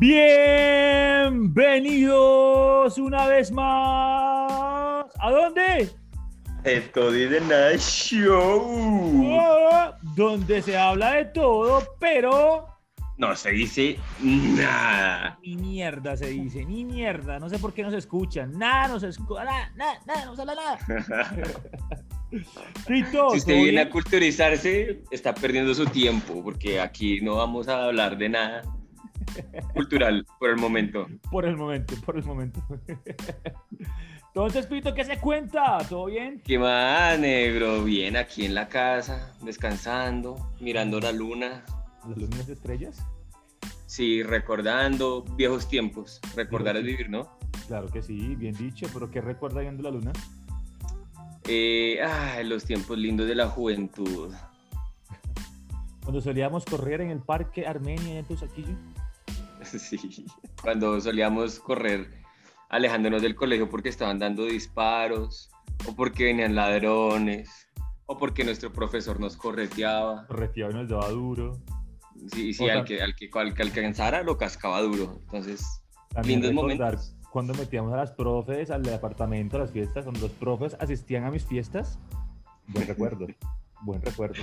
Bienvenidos una vez más. ¿A dónde? Esto dice nada show. Oh, donde se habla de todo, pero No se dice nada. ni mierda se dice, ni mierda. No sé por qué no se escuchan. Nada, no se escucha. Nada, nada, nada, no se habla nada. Tito, Si usted ¿todo viene a culturizarse, está perdiendo su tiempo, porque aquí no vamos a hablar de nada cultural por el momento. Por el momento, por el momento. Entonces, Pito, ¿qué se cuenta? ¿Todo bien? ¿Qué más, negro? Bien, aquí en la casa, descansando, mirando la luna. ¿Las lunas estrellas? Sí, recordando viejos tiempos. Recordar es vivir, ¿no? Claro que sí, bien dicho, pero ¿qué recuerda viendo la luna? Eh, ay, los tiempos lindos de la juventud. Cuando solíamos correr en el parque Armenia en Tusaquillo. Sí, cuando solíamos correr alejándonos del colegio porque estaban dando disparos, o porque venían ladrones, o porque nuestro profesor nos correteaba. Correteaba y nos daba duro. Sí, sí, O al que, al, que, al que alcanzara lo cascaba duro. Entonces, También Lindos recordar momentos. cuando metíamos a las profes al departamento, a las fiestas, cuando los profes asistían a mis fiestas. Buen recuerdo, buen recuerdo.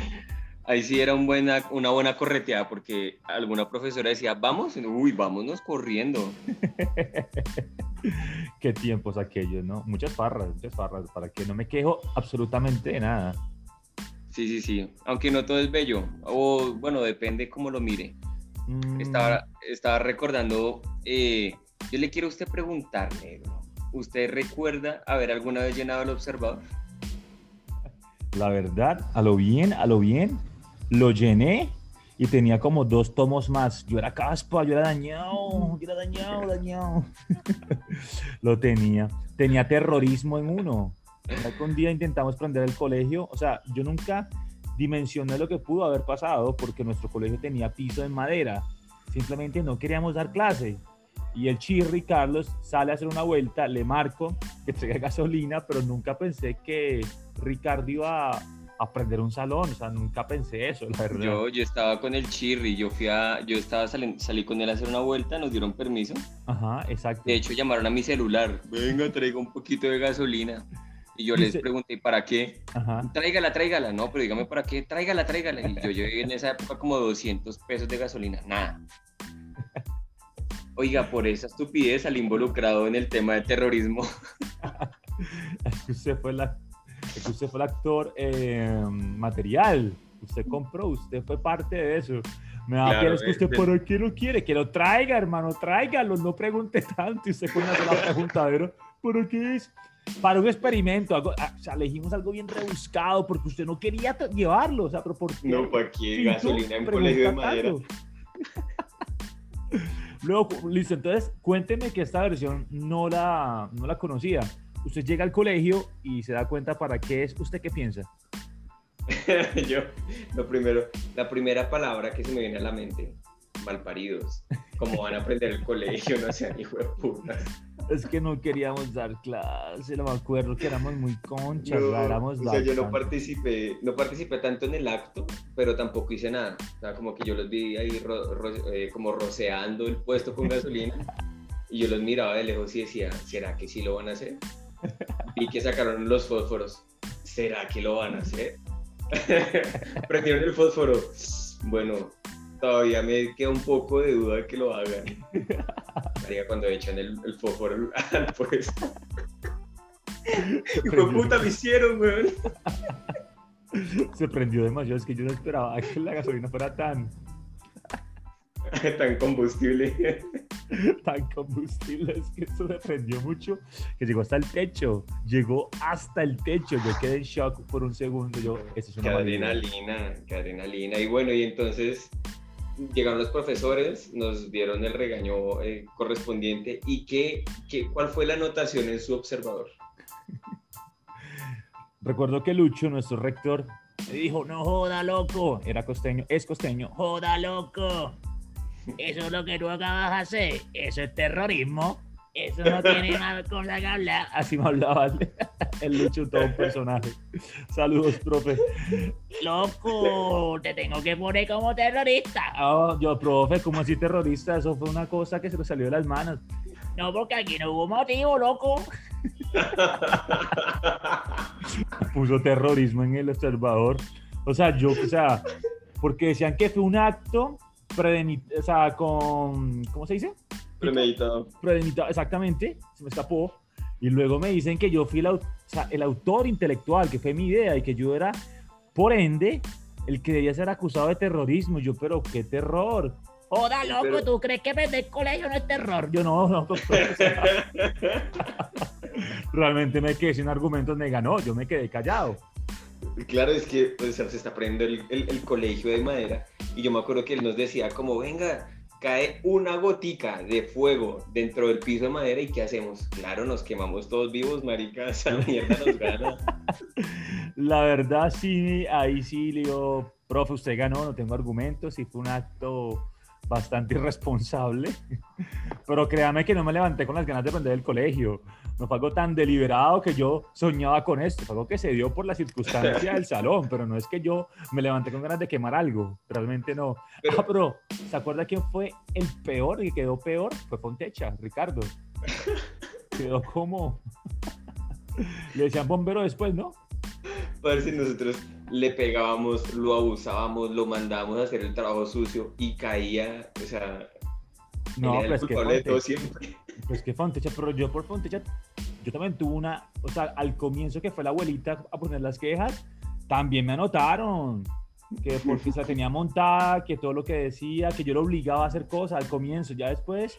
Ahí sí era un buena, una buena correteada porque alguna profesora decía, vamos, uy, vámonos corriendo. Qué tiempos aquellos, ¿no? Muchas farras, muchas farras, para que no me quejo absolutamente de nada. Sí, sí, sí, aunque no todo es bello, o bueno, depende cómo lo mire. Mm, Estaba, estaba recordando, eh, yo le quiero a usted preguntar, negro, ¿usted recuerda haber alguna vez llenado el observador? La verdad, a lo bien, a lo bien, lo llené y tenía como dos tomos más. Yo era caspa, yo era dañado, yo era dañado, dañado. lo tenía. Tenía terrorismo en uno. Un día intentamos prender el colegio, o sea, yo nunca dimensioné lo que pudo haber pasado porque nuestro colegio tenía piso de madera. Simplemente no queríamos dar clase. Y el chirri Carlos sale a hacer una vuelta, le marco que traiga gasolina, pero nunca pensé que Ricardo iba a, a prender un salón, o sea, nunca pensé eso, la verdad. Yo, yo estaba con el chirri, yo fui a, yo estaba saliendo, salí con él a hacer una vuelta, nos dieron permiso. Ajá, exacto. De hecho, llamaron a mi celular, venga, traiga un poquito de gasolina. Y yo les pregunté, ¿para qué? Ajá. Tráigala, tráigala. No, pero dígame, ¿para qué? Tráigala, tráigala. Y yo llevé en esa época como 200 pesos de gasolina, nada. Oiga, por esa estupidez salí involucrado en el tema de terrorismo. Usted fue, la, es que usted fue el actor eh, material. Usted compró, usted fue parte de eso. Me da Claro, pena, es que usted, de- ¿por qué no quiere? Que lo traiga, hermano, tráigalo, no pregunte tanto. Y usted con una sola preguntadera, ¿por qué es? Para un experimento, algo, ah, o sea, elegimos algo bien rebuscado porque usted no quería llevarlo, o sea, pero ¿por qué? No, ¿para qué gasolina en pregunta colegio de madera? Luego, listo, entonces cuénteme que esta versión no la, no la conocía. Usted llega al colegio y se da cuenta para qué es, ¿usted qué piensa? yo, lo primero, la primera palabra que se me viene a la mente, malparidos. ¿Cómo van a aprender el colegio? No sean hijo de putas. Es que no queríamos dar clase, no me acuerdo que éramos muy conchas, No, éramos o sea, yo no participé, no participé tanto en el acto, pero tampoco hice nada. O sea, como que yo los vi ahí ro- ro- eh, como roceando el puesto con gasolina y yo los miraba de lejos y decía, ¿será que sí lo van a hacer? Vi que sacaron los fósforos. ¿Será que lo van a hacer? Prendieron el fósforo. Bueno, todavía me queda un poco de duda de que lo hagan. María, cuando echan el, el fósforo al puesto. Hijo de puta, me hicieron, weón. Se prendió demasiado, es que yo no esperaba que la gasolina fuera tan, Tan combustible. tan combustible, es que esto se prendió mucho, que llegó hasta el techo, llegó hasta el techo, yo quedé en shock por un segundo, yo, eso es Qué una idea". adrenalina, qué adrenalina. Y bueno, y entonces llegaron los profesores, nos dieron el regaño eh, correspondiente. ¿Y qué, qué, cuál fue la anotación en su observador? Recuerdo que Lucho, nuestro rector, me dijo, no joda, loco. Era costeño, es costeño. Joda, loco. Eso es lo que tú acabas de hacer. Eso es terrorismo. Eso no tiene nada cosa que hablar. Así me hablaba el, Lucho, todo un personaje. Saludos, profe. Loco, te tengo que poner como terrorista. Oh, yo, profe, ¿cómo así terrorista? Eso fue una cosa que se le salió de las manos. No, porque aquí no hubo motivo, loco. Puso terrorismo en el observador. O sea, yo, o sea, porque decían que fue un acto o sea, con, ¿cómo se dice? Premeditado. Premeditado, exactamente, se me escapó. Y luego me dicen que yo fui el, o sea, el autor intelectual, que fue mi idea y que yo era, por ende, el que debía ser acusado de terrorismo. Yo, pero qué terror. Joda, loco, pero... ¿tú crees que vender colegio no es terror? Yo no, no, doctor. Realmente me quedé sin argumentos, me ganó, yo me quedé callado. Claro, es que pues, se está aprendiendo el, el, el, colegio de madera y yo me acuerdo que él nos decía como, venga, cae una gotica de fuego dentro del piso de madera y ¿qué hacemos? Claro, nos quemamos todos vivos, marica, esa mierda nos gana. La verdad sí, ahí sí le digo, profe, usted ganó, no tengo argumentos y fue un acto bastante irresponsable, pero créame que no me levanté con las ganas de aprender el colegio. No fue algo tan deliberado que yo soñaba con esto, fue algo que se dio por la circunstancia del salón, pero no es que yo me levanté con ganas de quemar algo, realmente no. Pero, ah, pero ¿se acuerda quién fue el peor y quedó peor? Fue Fontecha, Ricardo. Quedó como... Le decían bombero después, ¿no? Parece nosotros le pegábamos, lo abusábamos, lo mandábamos a hacer el trabajo sucio y caía, o sea, no, pues que Fontecha, siempre. Pues que Fontecha, pero yo por Fontecha, yo también tuve una, o sea, al comienzo que fue la abuelita a poner las quejas, también me anotaron que porque se la tenía montada, que todo lo que decía, que yo lo obligaba a hacer cosas al comienzo, ya después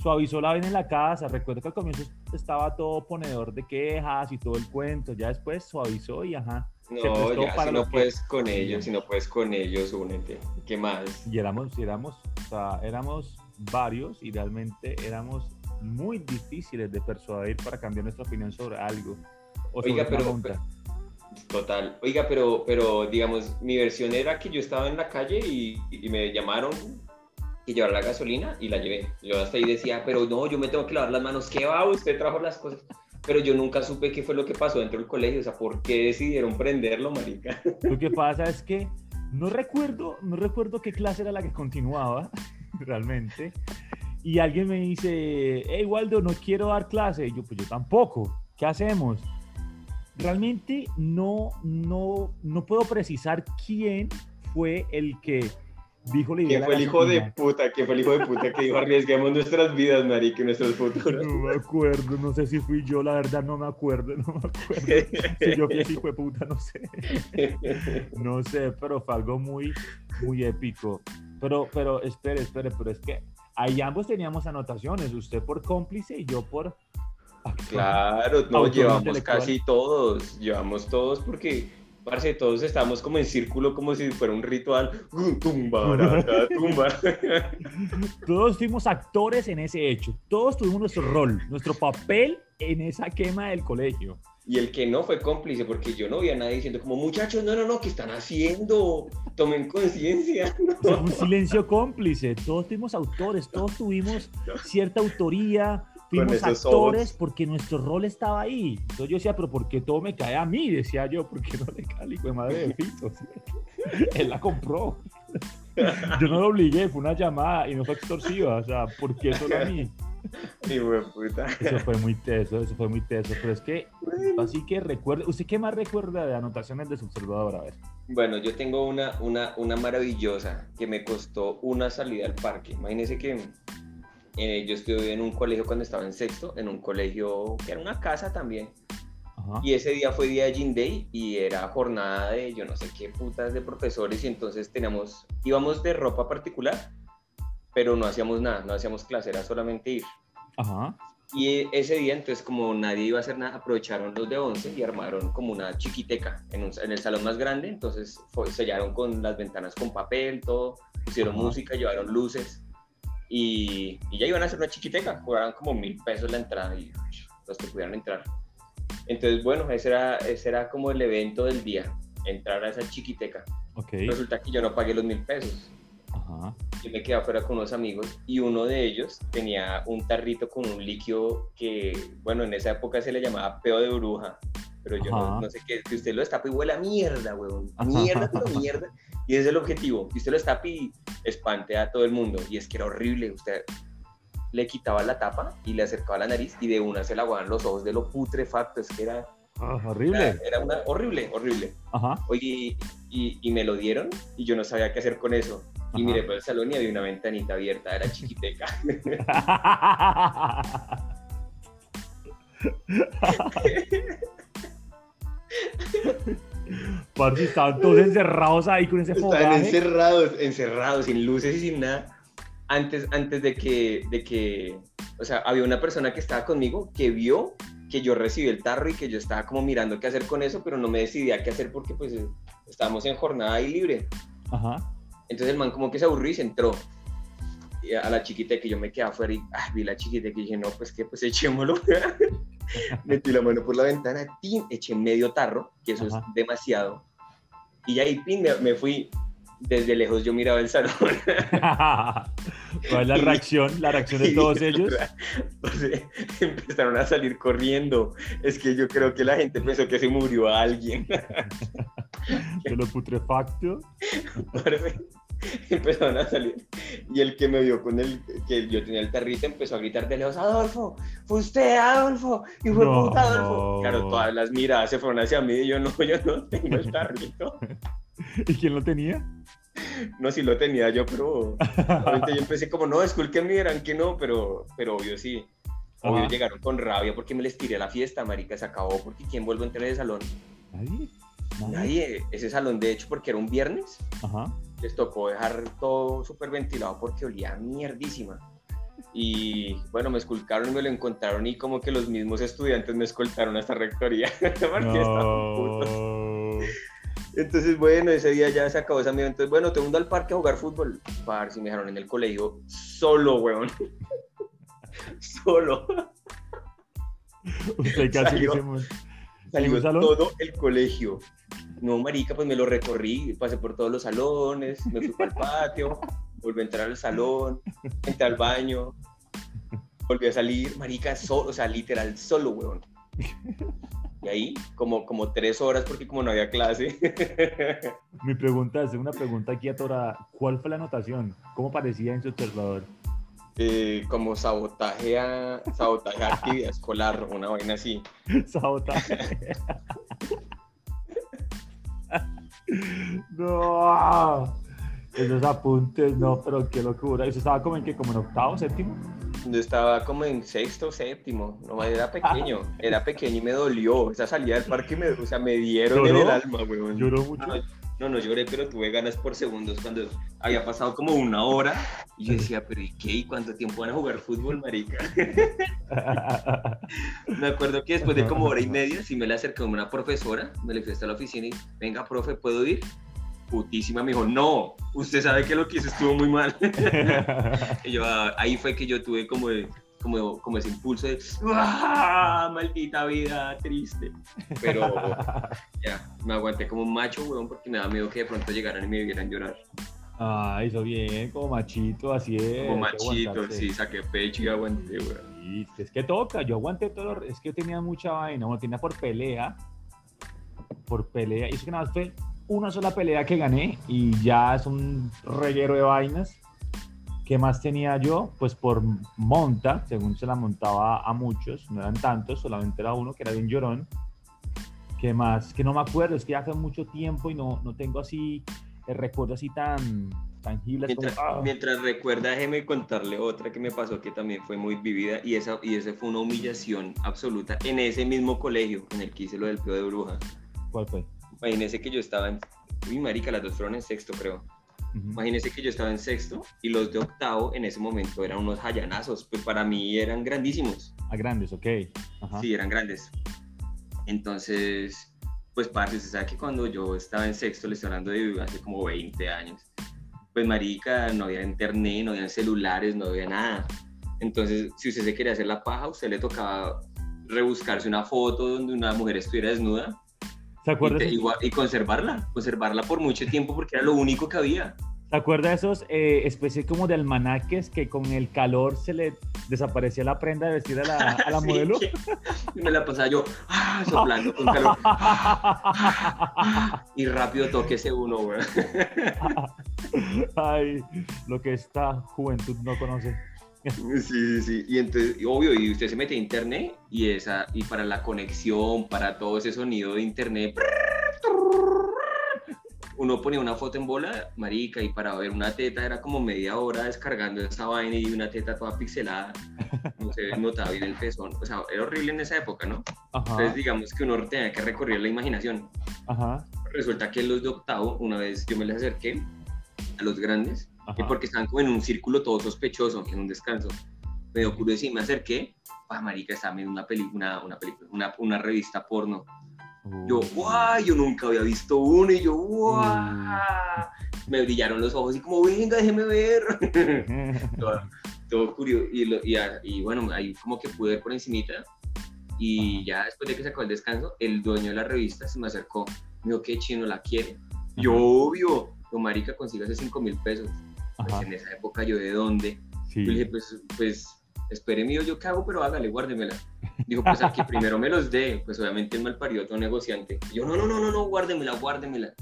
suavizó la vaina en la casa, recuerdo que al comienzo estaba todo ponedor de quejas y todo el cuento, ya después suavizó y ajá. No, ya, si no puedes con ellos, si no puedes con ellos, únete. ¿Qué más? Y éramos, éramos, o sea, éramos varios y realmente éramos muy difíciles de persuadir para cambiar nuestra opinión sobre algo. O Oiga, pero, total. Oiga, pero, pero digamos, mi versión era que yo estaba en la calle y, y me llamaron y llevar la gasolina y la llevé. Yo hasta ahí decía, pero no, yo me tengo que lavar las manos. ¿Qué va? Usted trajo las cosas pero yo nunca supe qué fue lo que pasó dentro del colegio, o sea, ¿por qué decidieron prenderlo, marica? Lo que pasa es que no recuerdo, no recuerdo qué clase era la que continuaba, realmente, y alguien me dice, hey Waldo, no quiero dar clase, y yo, pues yo tampoco, ¿qué hacemos? Realmente no, no, no puedo precisar quién fue el que dijo la idea. fue el hijo de puta? ¿Quién fue el hijo de puta que dijo arriesguemos nuestras vidas, marica, nuestros futuros? No me acuerdo, no sé si fui yo, la verdad no me acuerdo, no me acuerdo. Si yo fui ese hijo de puta, no sé. No sé, pero fue algo muy, muy épico. Pero, pero, espere, espere, pero es que ahí ambos teníamos anotaciones, usted por cómplice y yo por... Claro, no, llevamos casi todos, llevamos todos porque Parce, todos estamos como en círculo, como si fuera un ritual. Tumba, tumba. Todos fuimos actores en ese hecho. Todos tuvimos nuestro rol, nuestro papel en esa quema del colegio. Y el que no fue cómplice, porque yo no vi a nadie diciendo como, muchachos, no, no, no, ¿qué están haciendo? Tomen conciencia. Un silencio cómplice. Todos fuimos autores, todos tuvimos cierta autoría, fuimos actores porque nuestro rol estaba ahí. Entonces yo decía, pero ¿por qué todo me cae a mí? Decía yo, ¿por qué no le cae al hijo de madre de Fito? Él la compró. Yo no lo obligué, fue una llamada y no fue extorsiva. O sea, ¿por qué solo a mí? puta. Eso fue muy teso, eso fue muy teso. Pero es que, así que recuerda, ¿usted qué más recuerda de anotaciones de su observador? A ver. Bueno, yo tengo una, una, una maravillosa que me costó una salida al parque. Imagínese que eh, yo estuve en un colegio cuando estaba en sexto, en un colegio que era una casa también. Y ese día fue día de Gin Day y era jornada de yo no sé qué putas de profesores y entonces teníamos, íbamos de ropa particular, pero no hacíamos nada, no hacíamos clase, era solamente ir. Y ese día, entonces, como nadie iba a hacer nada, aprovecharon los de 11 y armaron como una chiquiteca en, en el salón más grande. Entonces, sellaron con las ventanas con papel, todo, pusieron música, llevaron luces. Y, ya iban a hacer una chiquiteca, cobraban como mil pesos la entrada y los que pudieran entrar. Entonces, bueno, ese era, ese era como el evento del día, entrar a esa chiquiteca. Okay. Resulta que yo no pagué los mil pesos. Ajá. Yo me quedé afuera con unos amigos y uno de ellos tenía un tarrito con un líquido que, bueno, en esa época se le llamaba peo de bruja, pero yo no, sé qué, que usted lo destapa y huele a mierda, weón. Ajá. Mierda, pero mierda. Y ese es el objetivo, que usted lo destapa y espante a todo el mundo. Y es que era horrible, usted le quitaba la tapa y le acercaba la nariz y de una se le aguaban los ojos de lo putrefacto, es que era, Ah, horrible. era una horrible, horrible. Ajá. Oye, y, y me lo dieron y yo no sabía qué hacer con eso. Y Ajá. miré por el salón y había una ventanita abierta, era chiquiteca. Parce, estaban todos encerrados ahí con ese Estaban fogaje. encerrados, encerrados, sin luces y sin nada. Antes, antes de que, de que, o sea, había una persona que estaba conmigo que vio que yo recibí el tarro y que yo estaba como mirando qué hacer con eso, pero no me decidía qué hacer porque pues estábamos en jornada ahí libre. Ajá. Entonces el man como que se aburrió y se entró. A la chiquita que yo me quedé afuera y ah, vi la chiquita que dije, no, pues que pues echémoslo. Metí la mano por la ventana, tin, eché medio tarro, que eso Ajá. es demasiado. Y ahí, pin, me, me fui. Desde lejos yo miraba el salón. ¿Cuál es la reacción? La reacción de todos ellos. empezaron a salir corriendo. Es que yo creo que la gente pensó que se murió alguien. De lo putrefacto. Empezaron a salir. Y el que me vio con el que yo tenía el tarrito empezó a gritar de lejos: Adolfo, fue usted, Adolfo. Y fue No. puta, Adolfo. Claro, todas las miradas se fueron hacia mí y yo no, yo no tengo el tarrito. ¿Y quién lo tenía? No, sí lo tenía yo, pero yo empecé como, no, disculpen, eran que no, pero, pero obvio sí. Obvio Ajá. llegaron con rabia porque me les tiré a la fiesta, marica, se acabó porque ¿quién vuelve a entrar en ese salón? ¿Nadie? ¿Nadie? Nadie. Ese salón, de hecho, porque era un viernes, Ajá. Les tocó dejar todo súper ventilado porque olía mierdísima. Y bueno, me esculcaron y me lo encontraron y como que los mismos estudiantes me escoltaron hasta rectoría. porque estaban putos. No. Entonces, bueno, ese día ya se acabó esa amigo. Entonces, bueno, te mundo al parque a jugar fútbol. Par, si me dejaron en el colegio solo, weón. solo. Usted casi Salió. que se salón? todo el colegio. No, marica, pues me lo recorrí, pasé por todos los salones, me fui para el patio, volví a entrar al salón, entré al baño, volví a salir, marica, solo, o sea, literal, solo, weón. Y ahí, como, como tres horas, porque como no había clase. Mi pregunta es una pregunta aquí atorada. ¿Cuál fue la anotación? ¿Cómo parecía en su observador? eh, como sabotaje a, sabotaje a actividad escolar, una vaina así. Sabotaje. no. Esos apuntes, no, pero qué locura. ¿Eso estaba como en que como en octavo, séptimo? Yo estaba como en sexto, séptimo, no, era pequeño, era pequeño y me dolió. Esa salida del parque, me, o sea, me dieron en el alma, weón. Lloró mucho. No, no, no lloré, pero tuve ganas por segundos cuando había pasado como una hora y yo decía, pero ¿y qué? ¿Y cuánto tiempo van a jugar fútbol, marica? Me acuerdo que después de como hora y media, sí me le acerqué a una profesora, me le fui hasta la oficina y, venga, profe, ¿puedo ir? Putísima, me dijo, no, usted sabe que lo que hizo estuvo muy mal. Y yo, ah, ahí fue que yo tuve como, de- como, como ese impulso de, ¡ah! Maldita vida, triste. Pero ya, me aguanté como un macho, weón, porque me da miedo que de pronto llegaran y me vieran llorar. Ah, hizo bien, como machito, así es. Como machito, sí, saqué pecho y aguanté, weón. Sí, es que toca, yo aguanté todo, lo- es que yo tenía mucha vaina, bueno, tenía por pelea, por pelea, y es que nada más fue una sola pelea que gané y ya es un reguero de vainas. ¿Qué más tenía yo? Pues por monta, según se la montaba a muchos, no eran tantos, solamente era uno que era bien llorón. ¿Qué más? Que no me acuerdo, es que ya hace mucho tiempo y no, no tengo así el recuerdo así tan tangibles Mientras, como... ah. mientras recuerda, déjeme contarle otra que me pasó que también fue muy vivida y esa, y esa fue una humillación absoluta en ese mismo colegio en el que hice lo del peo de bruja. ¿Cuál fue? Imagínese que yo estaba en... Uy, marica, las dos fueron en sexto, creo. Ujú. Imagínese que yo estaba en sexto y los de octavo en ese momento eran unos hallanazos, pues para mí eran grandísimos. A grandes, ok. Ajá. Sí, eran grandes. Entonces, pues parce, usted sabe que cuando yo estaba en sexto, le estoy hablando de hace como 20 años, pues marica, no había internet, no había celulares, no había nada. Entonces, si usted se quería hacer la paja, a usted le tocaba rebuscarse una foto donde una mujer estuviera desnuda ¿Se y, acuerda? te- ese- igual- y conservarla, conservarla por mucho tiempo porque era lo único que había. ¿Te acuerdas de esos eh, especie como de almanaques que con el calor se le desaparecía la prenda de vestir a la, a la Sí, modelo? y me la pasaba yo ah, soplando con calor. y rápido toque ese uno, güey. Ay, lo que esta juventud no conoce. Sí, sí, sí. Y entonces, obvio, y usted se mete a internet y esa, y para la conexión, para todo ese sonido de internet, uno ponía una foto en bola, marica, y para ver una teta era como media hora descargando esa vaina y una teta toda pixelada. No se notaba bien el pezón. O sea, era horrible en esa época, ¿no? Ajá, Entonces, digamos que uno tenía que recorrer la imaginación. ajá, Resulta que los de octavo, una vez yo me les acerqué a los grandes, ajá. porque estaban como en un círculo todo sospechoso, en un descanso. Me dio curiosidad y me acerqué. Ah, marica, estaba viendo una película, una, película una, una revista porno. Yo, guay, yo nunca había visto uno y yo, guau. Me brillaron los ojos y como, venga, déjeme ver. todo, todo curioso. Y, lo- y, y bueno, ahí como que pude ver por encimita. Y ya después de que sacó el descanso, el dueño de la revista se me acercó. Me dijo, ¿qué chino la quiere? Yo, obvio. Yo, marica, consígase 5 mil pesos. Pues Ajá, en esa época yo, ¿de dónde? sí. Yo le dije, pues, pues, espere mío, yo qué hago, pero hágale, guárdemela. Dijo, pues al que primero me los dé, pues obviamente el mal parido todo negociante. Y yo, no, no, no, no, no, guárdemela, guárdemela.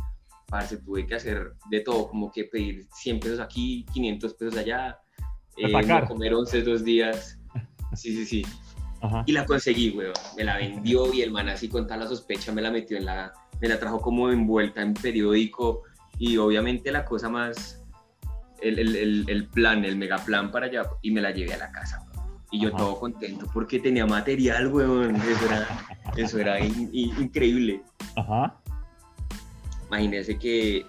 Parce, tuve que hacer de todo, como que pedir 100 pesos aquí, 500 pesos allá, eh, no comer 11 dos días. Sí, sí, sí. Ajá. Y la conseguí, weón. Me la vendió y el man así con tal la sospecha me la metió en la... Me la trajo como envuelta en periódico y obviamente la cosa más... El, el, el, el plan, el mega plan para allá y me la llevé a la casa. Y yo Ajá. todo contento porque tenía material, weón. Eso era, eso era in- in- increíble. Ajá. Imagínense que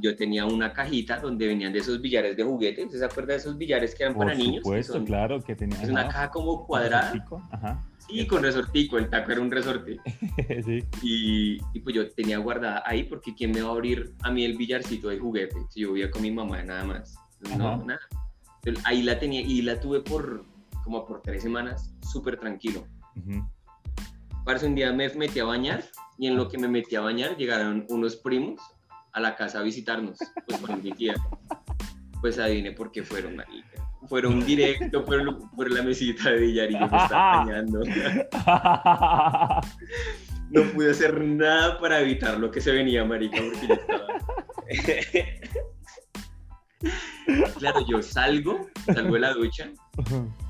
yo tenía una cajita donde venían de esos billares de juguete. ¿Usted se acuerda de esos billares que eran Por para niños? Que supuesto, claro que tenía. Es una caja como cuadrada. resortico, Ajá. Sí, con resortico. El taco era un resorte. sí. Y, y pues yo tenía guardada ahí porque ¿quién me va a abrir a mí el billarcito de juguete? Si yo vivía con mi mamá nada más. No, Ajá. nada. Entonces, ahí la tenía y la tuve por como por tres semanas súper tranquilo. Ujú. Parce, un día me metí a bañar y en lo que me metí a bañar llegaron unos primos a la casa a visitarnos, pues con mi tía. Pues adivine por qué fueron, marica. Fueron directo por, por la mesita de billar y yo me estaba bañando. No pude hacer nada para evitar lo que se venía, marica, porque yo estaba... claro, yo salgo, salgo de la ducha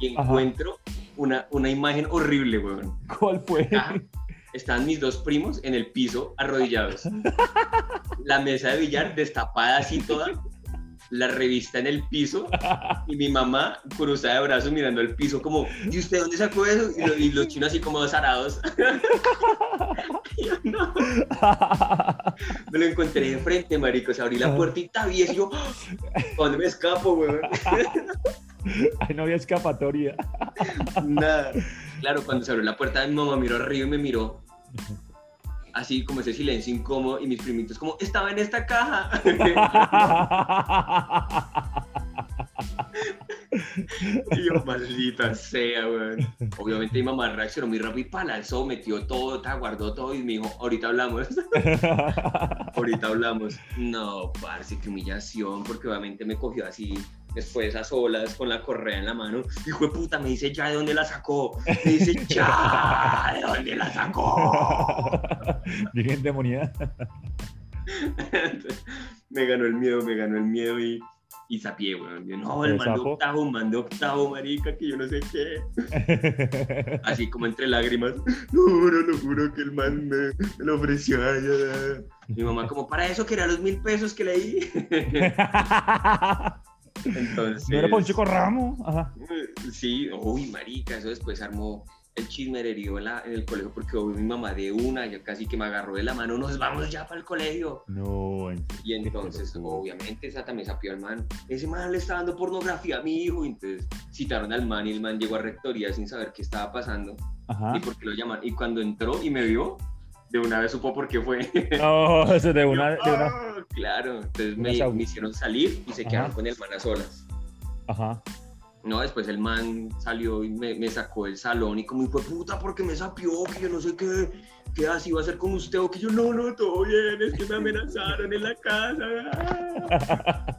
y encuentro una, una imagen horrible, weón. ¿Cuál fue? Ah, estaban mis dos primos en el piso, arrodillados. La mesa de billar destapada así toda, la revista en el piso y mi mamá cruzada de brazos mirando al piso como, ¿y usted dónde sacó eso? Y, lo- y los chinos así como zarados. Y yo, no. Me lo encontré de frente, marico. Se abrí la puertita y yo, ¿a ¿dónde me escapo, weón? No había escapatoria. Nada. Claro, cuando se abrió la puerta, mi mamá miró arriba y me miró. Así como ese silencio incómodo y mis primitos como, estaba en esta caja. y yo, maldita sea, weón. Obviamente mi mamá reaccionó muy rápido y pa, la alzó, metió todo, guardó todo y me dijo, ahorita hablamos. ahorita hablamos. No, parce, qué humillación, porque obviamente me cogió así después a solas con la correa en la mano. Hijo de puta, me dice ya de dónde la sacó. Me dice ya de dónde la sacó. Bien endemoniada. me ganó el miedo, me ganó el miedo y, y sapié, weón. Yo, no, el ¿El man de sapo? octavo, man de octavo, marica, que yo no sé qué. Así como entre lágrimas. No, no lo juro que el man me, me lo ofreció. ay, ay". Mi mamá como, para eso que eran los mil pesos que leí. Entonces... ¿No era Poncho Ramo? Ajá. Sí, uy, marica, eso después armó el chismererío en, la- en el colegio porque mi mamá de una, ya casi que me agarró de la mano, nos vamos ya para el colegio. No, en. Y entonces, obviamente, esa también sapió al man. Ese man le está dando pornografía a mi hijo. Y entonces citaron al man y el man llegó a rectoría sin saber qué estaba pasando Ajá. y por qué lo llaman. Y cuando entró y me vio, de una vez supo por qué fue. No, eso de una, de una. "Ah", Claro, entonces me, hicieron salir y se Ajá. quedaron con el man a solas. Ajá. No, después el man salió y me, me sacó del salón y como de puta, porque me sapió, que yo no sé qué, qué así va a ser con usted, o que yo no, no, todo bien, es que me amenazaron en la casa.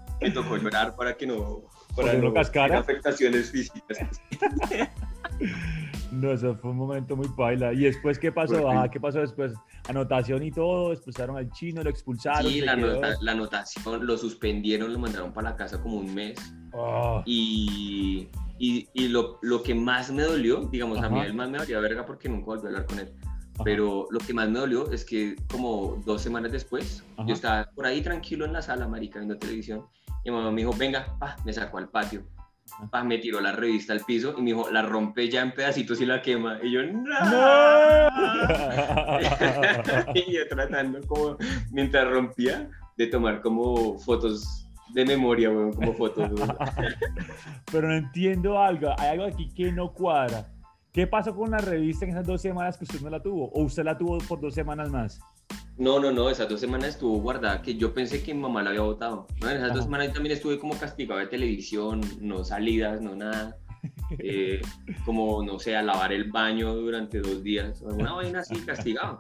Me tocó llorar para que no, Para no no cascara. afectaciones físicas. No, eso fue un momento muy paila. ¿Y después qué pasó? Ajá, ¿Qué pasó después? Anotación y todo, expulsaron al chino, lo expulsaron. Sí, la, nota- la anotación, lo suspendieron, lo mandaron para la casa como un mes. Ah, Y, y, y lo, lo que más me dolió, digamos, a mí Ajá. el más me dolía verga porque nunca volví a hablar con él. ajá. Pero lo que más me dolió es que como dos semanas después, Ajá. yo estaba por ahí tranquilo en la sala, marica, viendo televisión. Y mi mamá me dijo, venga, pa, me sacó al patio. Pa, me tiró la revista al piso y me dijo, la rompe ya en pedacitos y la quema. Y yo, no. y yo tratando como, mientras rompía, de tomar como fotos de memoria, weón, como fotos. weón. Pero no entiendo algo. Hay algo aquí que no cuadra. ¿Qué pasó con la revista en esas dos semanas que usted no la tuvo? ¿O usted la tuvo por dos semanas más? No, no, no, esas dos semanas estuvo guardada, que yo pensé que mi mamá la había votado. ¿no? En esas Ajá. dos semanas también estuve como castigado de televisión, no salidas, no nada. Eh, como, no sé, a lavar el baño durante dos días, alguna vaina así, castigado.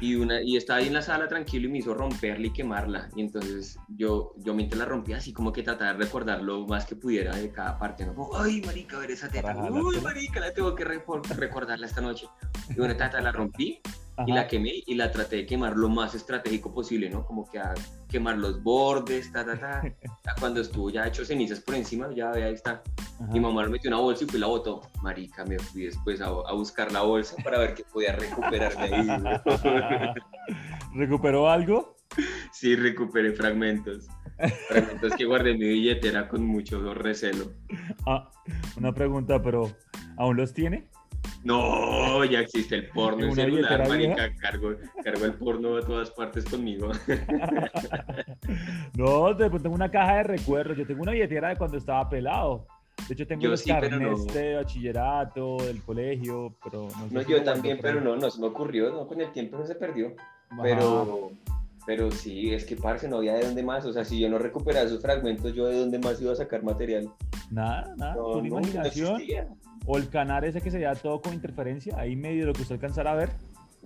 Y, una, y estaba ahí en la sala tranquilo y me hizo romperla y quemarla. Y entonces yo, yo mientras la rompía así como que trataba de recordar lo más que pudiera de cada parte. ¿no? Como, Ay, marica, a ver esa teta. Uy, marica, la tengo que recordarla esta noche. Y bueno, tata, la rompí y la quemé y la traté de quemar lo más estratégico posible, ¿no? Como que a quemar los bordes, ta, ta, ta. Cuando estuvo ya hecho cenizas por encima, ya ve, ahí está. Ajá. Mi mamá lo metió una bolsa y fue y la botó. Marica, me fui después a, a buscar la bolsa para ver qué podía recuperar de ahí. ¿Recuperó algo? sí, recuperé fragmentos. Fragmentos que guardé en mi billetera con mucho recelo. Ah, una pregunta, pero ¿aún los tiene? No, ya existe el porno en ¿Una celular, marica. Cargo, cargo el porno a todas partes conmigo. No, de pronto tengo una caja de recuerdos. Yo tengo una billetera de cuando estaba pelado. De hecho, tengo Yo los sí, carnets no. de bachillerato, del colegio, pero no sé No, si yo también, pero no, no se me ocurrió, no, con el tiempo no se perdió. Ajá. Pero, pero sí, es que parce, no había de dónde más. O sea, si yo no recuperaba esos fragmentos, yo de dónde más iba a sacar material. Nada, nada, No, con no, imaginación. O el canal ese que se veía todo con interferencia, ahí medio lo que usted alcanzara a ver,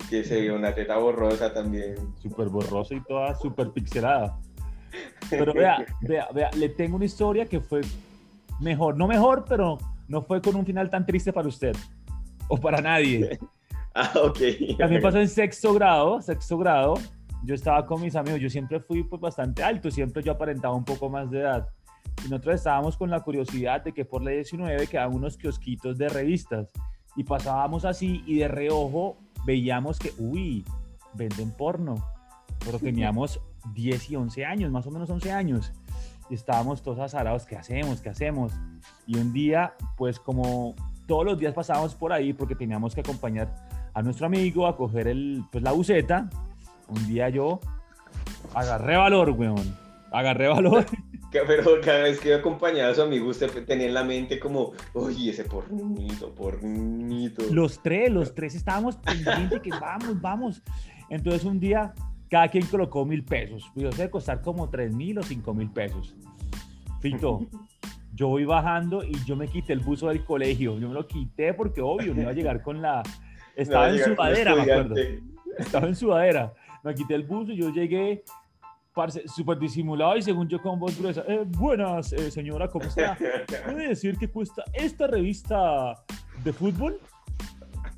Que se vio una teta borrosa también. súper borroso y toda súper pixelada. Pero vea, vea, vea, le tengo una historia que fue mejor, no mejor, pero no fue con un final tan triste para usted o para nadie. Ah, ok. También pasó en sexto grado, sexto grado. Yo estaba con mis amigos, yo siempre fui pues bastante alto, siempre yo aparentaba un poco más de edad. Y nosotros estábamos con la curiosidad de que por la 19 quedaban unos kiosquitos de revistas. Y pasábamos así y de reojo veíamos que, uy, venden porno. Pero teníamos 10 y 11 años, más o menos 11 años. Y estábamos todos azarados, ¿qué hacemos? ¿Qué hacemos? Y un día, pues como todos los días pasábamos por ahí porque teníamos que acompañar a nuestro amigo a coger el, pues, la buceta. Un día yo agarré valor, weón. Agarré valor. Pero cada vez que iba acompañado a su amigo, usted tenía en la mente como, oye, ese pornito, pornito. Los tres, los tres estábamos pendientes que vamos, vamos. Entonces un día cada quien colocó mil pesos. Yo sé costar como tres mil o cinco mil pesos. Fito, yo voy bajando y yo me quité el buzo del colegio. Yo me lo quité porque obvio, me iba a llegar con la... Estaba No, en sudadera, me acuerdo. estaba en sudadera. Me quité el buzo y yo llegué parce, súper disimulado y según yo con voz gruesa. "Eh, buenas, eh, señora, ¿cómo está? ¿Puede decir que cuesta esta revista de fútbol?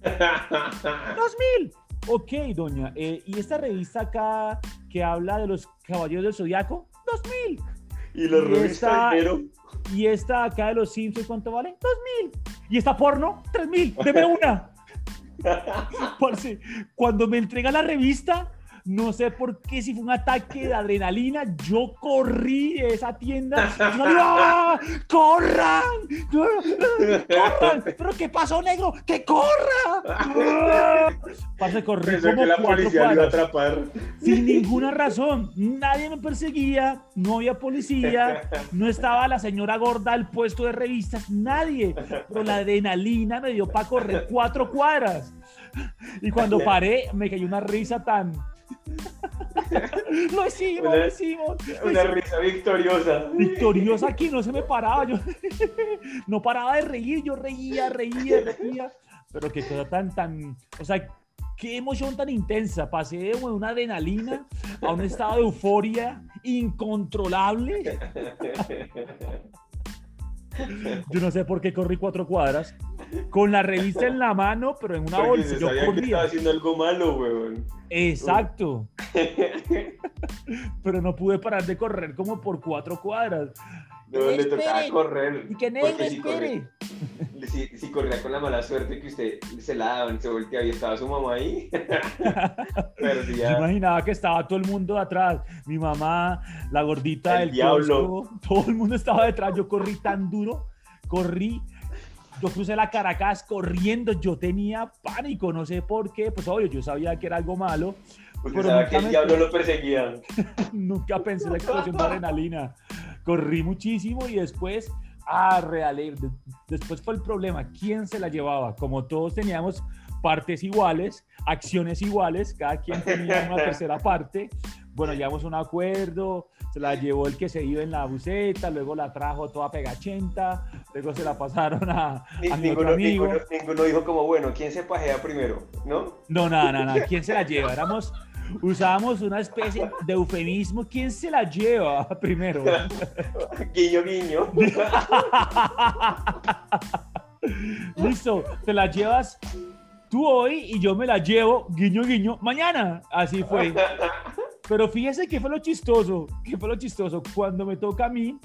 ¡Dos mil! Ok, doña. eh, ¿Y esta revista acá que habla de los caballeros del zodiaco? ¡Dos mil! y rubis esta- primero. ¿Y esta acá de los Simpsons cuánto vale? ¡Dos mil! ¿Y esta porno? ¡Tres mil! ¡Deme una! Parce, cuando me entrega la revista, no sé por qué, si fue un ataque de adrenalina, yo corrí de esa tienda. ¡ah! ¡Corran! ¡Corran! ¿Pero qué pasó, negro? ¡Que corra! Parce, corrí Pensó como que la policía lo atrapar. sin ninguna razón. Nadie me perseguía, no había policía, no estaba la señora gorda al puesto de revistas, nadie. Pero la adrenalina me dio para correr cuatro cuadras. Y cuando paré, me cayó una risa tan. lo hicimos, Una- lo hicimos. lo Una hicimos. risa victoriosa. Victoriosa aquí, no se me paraba. Yo no paraba de reír, yo reía, reía, reía. Pero qué cosa tan, tan. O sea, qué emoción tan intensa. Pasé de una adrenalina a un estado de euforia incontrolable. Yo no sé por qué corrí cuatro cuadras con la revista en la mano, pero en una Porque bolsa. se Yo sabía que corría. estaba haciendo algo malo, weón. Exacto. Pero no pude parar de correr como por cuatro cuadras. No, le tocaba correr. Y que negro, si corría- espere. Si, si corría con la mala suerte que usted se la daban, se volteaba y estaba su mamá ahí, Yo perdía. imaginaba que estaba todo el mundo atrás. Mi mamá, la gordita El del diablo. todo el mundo estaba detrás. Yo corrí tan duro, corrí. Yo crucé la Caracas corriendo, yo tenía pánico, no sé por qué, pues obvio, yo sabía que era algo malo, Usted pero sabía nunca que el me- diablo lo perseguía. nunca pensé en la explosión de adrenalina. Corrí muchísimo y después, ah, de- después fue el problema, ¿quién se la llevaba? Como todos teníamos partes iguales, acciones iguales, cada quien tenía una tercera parte, bueno, llegamos a un acuerdo, se la llevó el que se iba en la buceta, luego la trajo toda pegachenta, luego se la pasaron a, Ni- a mi otro ninguno, amigo. ninguno, ninguno dijo como, bueno, ¿quién se pajea primero? ¿No? No, nada, nada, nada. ¿Quién se la lleva? Éramos, usábamos una especie de eufemismo. ¿Quién se la lleva primero? guiño, guiño. Listo, te la llevas tú hoy y yo me la llevo, guiño, guiño, mañana. Así fue. Pero fíjese que fue lo chistoso, que fue lo chistoso. Cuando me toca a mí,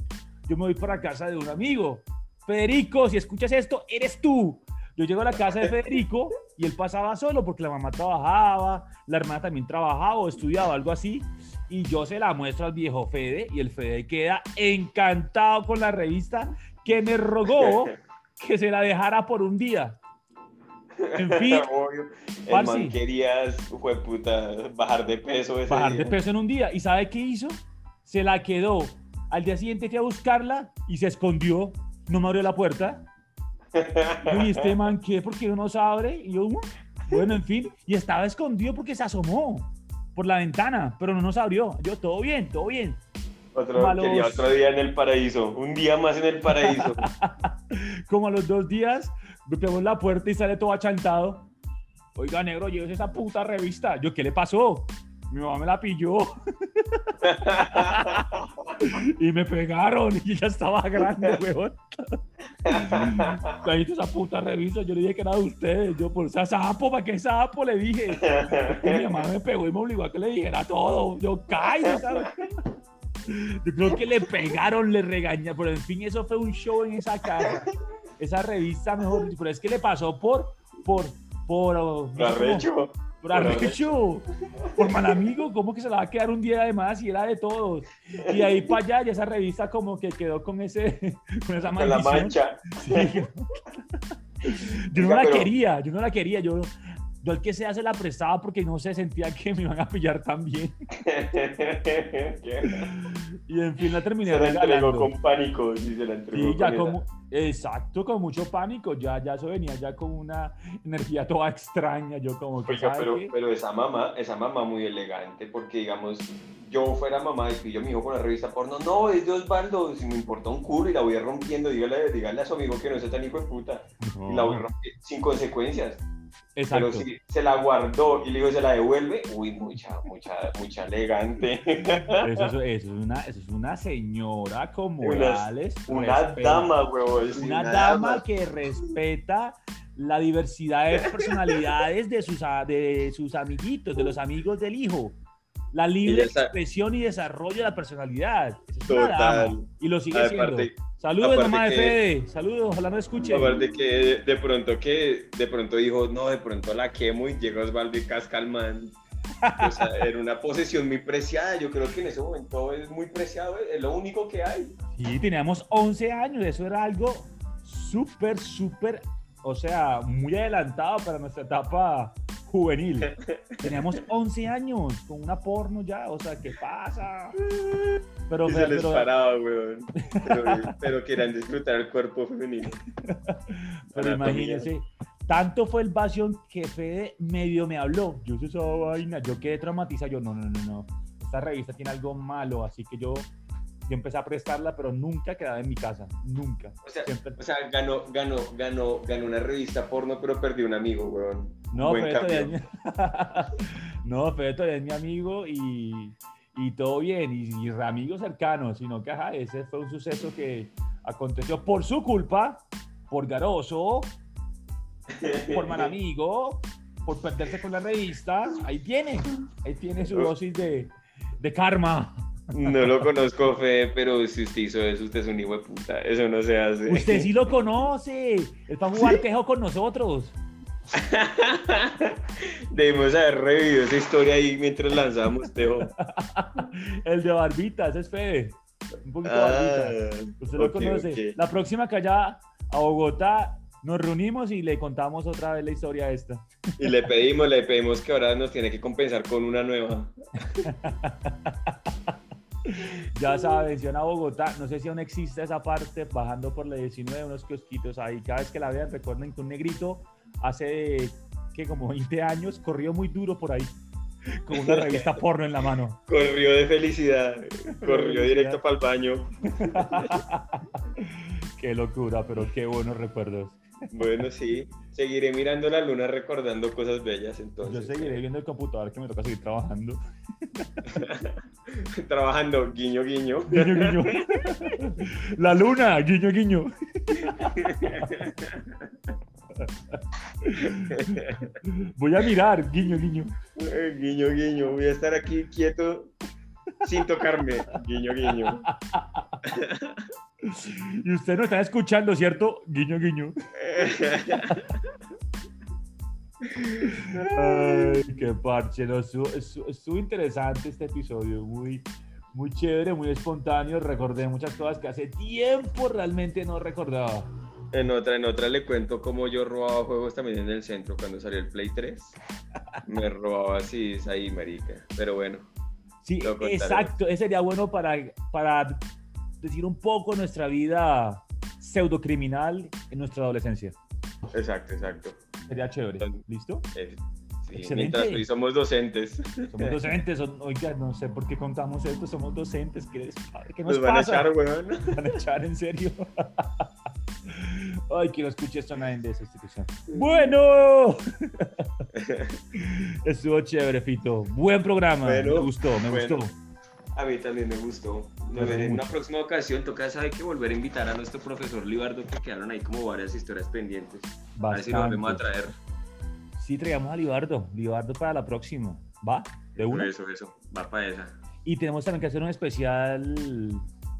yo me voy para casa de un amigo. Federico, si escuchas esto, eres tú. Yo llego a la casa de Federico y él pasaba solo porque la mamá trabajaba, la hermana también trabajaba o estudiaba, algo así. Y yo se la muestro al viejo Fede y el Fede queda encantado con la revista que me rogó que se la dejara por un día. En fin, Obvio. El Parce. man quería, fue puta, bajar de peso ese bajar de día. peso en un día. ¿Y sabe qué hizo? Se la quedó. Al día siguiente fui a buscarla y se escondió. No me abrió la puerta. Y este man, ¿qué? ¿Por qué no se abre? Y yo, bueno, en fin. Y estaba escondido porque se asomó por la ventana, pero no nos abrió. Yo, todo bien, todo bien. Otro, Malos. quería otro día en el paraíso. Un día más en el paraíso. Como a los dos días, golpeamos la puerta y sale todo achantado. Oiga, negro, llévese esa puta revista. Yo, ¿qué le pasó? Mi mamá me la pilló. y me pegaron y ya estaba grande, weón. Ahí esa puta revista, yo le dije que era de ustedes. Yo, por esa sapo, ¿para qué sapo? Le dije. Y mi mamá me pegó y me obligó a que le dijera todo. Yo, cállate, ¿sabes? Yo creo que le pegaron, le regañaron, pero en fin, eso fue un show en esa casa. Esa revista, mejor pero es que le pasó por, por, por, no sé cómo- Arrecho. por arrecho, por mal amigo, ¿cómo que se la va a quedar un día de más y era de todos? Y de ahí para allá, ya esa revista como que quedó con ese, con esa Con la mancha. Sí. Yo no Oiga, la pero- quería, yo no la quería, yo, yo al que sea se la prestaba porque no se sentía que me iban a pillar tan bien. Y en fin la terminé se la entregó regalando. con pánico. Sí, se la entregó ya con exacto, con mucho pánico, ya, ya eso venía ya con una energía toda extraña, yo como que, Oiga, ¿sabe pero, pero esa mamá, esa mamá muy elegante, porque digamos, yo fuera mamá y pillo a mi hijo con la revista porno, no, es de Osvaldo, si me importa un culo y la voy rompiendo, dígale, dígale a su amigo que no sea tan hijo de puta, y la voy rompiendo sin consecuencias. Exacto. Pero si se la guardó y le digo se la devuelve, uy, mucha, mucha, mucha elegante. Eso, es- eso es una, eso es una señora con morales. Una respeto. dama, huevón. sí, Una dama que respeta la diversidad de personalidades de sus, de sus amiguitos, de los amigos del hijo. La libre está- expresión y desarrollo de la personalidad. Es una Total. dama. Y lo sigue siendo. Saludos, mamá de Fede. Saludos, ojalá no escuche. aparte que de, de pronto que de pronto dijo, no, de pronto la quemo y llega Osvaldo y casca al man. O sea, era una posesión muy preciada. Yo creo que en ese momento es muy preciado, es lo único que hay. Sí, teníamos 11 años, eso era algo súper, súper, o sea, muy adelantado para nuestra etapa juvenil. Teníamos 11 años con una porno ya, o sea, ¿qué pasa? Pero, Y se les pero- paraba, weón. Pero, pero querían disfrutar el cuerpo femenino. pero imagínense, tanto fue el vacío que Fede medio me habló. Yo hice esa vaina, yo quedé traumatizado, yo no, no, no, no, esta revista tiene algo malo, así que yo yo empecé a prestarla, pero nunca quedaba en mi casa, nunca. O sea, Siempre- o sea, ganó, ganó, ganó, ganó una revista porno, pero perdió un amigo, weón. No, Fede todavía es cambio. mi... no, Fede todavía es mi amigo y, y todo bien, y, y amigos cercanos, sino que ajá, ese fue un suceso que aconteció por su culpa, por Garoso, por mal amigo, por perderse con la revista. Ahí tiene, ahí tiene su dosis de, de karma. No lo conozco, Fe, pero si usted hizo eso, usted es un hijo de puta. Eso no se hace. Usted sí lo conoce, él va a jugar tejo con nosotros. Debimos haber revivido esa historia ahí mientras lanzábamos Teo. El de Barbita, ese es Fede. Un poquito Ah, Barbita. Usted lo conoce. La próxima que allá a Bogotá nos reunimos y le contamos otra vez la historia esta. Y le pedimos, le pedimos que ahora nos tiene que compensar con una nueva. Ya saben, si van a Bogotá, no sé si aún existe esa parte, bajando por la 19, unos kiosquitos ahí. Cada vez que la vean, recuerden que un negrito hace que como 20 años corrió muy duro por ahí, con una revista porno en la mano. Corrió de felicidad, corrió directo para el baño. qué locura, pero qué buenos recuerdos. Bueno, sí, seguiré mirando la luna recordando cosas bellas entonces. Yo seguiré viendo el computador que me toca seguir trabajando. Trabajando, guiño, guiño. Guiño, guiño. La luna, guiño, guiño. Voy a mirar, guiño, guiño. Eh, Guiño, guiño, voy a estar aquí quieto sin tocarme. Guiño, guiño. Y usted no está escuchando, ¿cierto? Guiño, guiño. Ay, qué parche. no, estuvo, estuvo- estuvo interesante este episodio. Muy, muy chévere, muy espontáneo. Recordé muchas cosas que hace tiempo realmente no recordaba. En otra, en otra le cuento cómo yo robaba juegos también en el centro cuando salió el Play 3. Me robaba así, ahí, marica. Pero bueno, Sí, exacto. Ese sería bueno para, para decir un poco nuestra vida pseudocriminal en nuestra adolescencia. exacto, exacto. Sería chévere. ¿Listo? Eh, sí, Excelente. mientras hoy somos docentes. Somos docentes. Oiga, no sé por qué contamos esto. Somos docentes. ¿Qué, les qué nos Nos van a pasa? echar, weón. ¿Nos van a echar en serio? Ay, que no escuche esto nadie de esa institución. Bueno. Estuvo chévere, Fito. Buen programa. Bueno, me gustó, me bueno. gustó. A mí también me gustó. Nos gustó en una próxima ocasión toca saber que volver a invitar a nuestro profesor Libardo que quedaron ahí como varias historias pendientes. A ver si lo volvemos a Bastante. traer. Sí, traigamos a Libardo. Libardo para la próxima. ¿Va? De una. Eso, eso. Va para esa. Y tenemos también que hacer un especial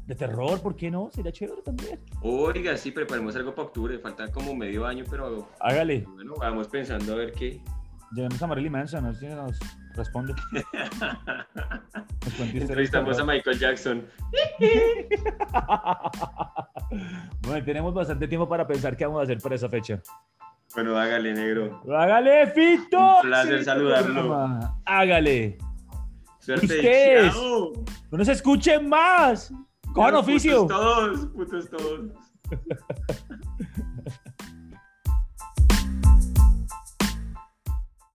de terror, ¿por qué no? Sería chévere también. Oiga, sí, preparemos algo para octubre. Falta como medio año, pero Hágale. bueno, vamos pensando a ver qué. Llamemos a Marilyn Manson, a ver si nos responde. Nos Entrevistamos a. Michael Jackson. Bueno, tenemos bastante tiempo para pensar qué vamos a hacer para esa fecha. Bueno, hágale, negro. ¡Hágale, Fito! Un placer saludarlo. Hágale. Suerte. Ustedes. ¡No nos escuchen más! ¡Cojan Putos oficio! todos, putos todos.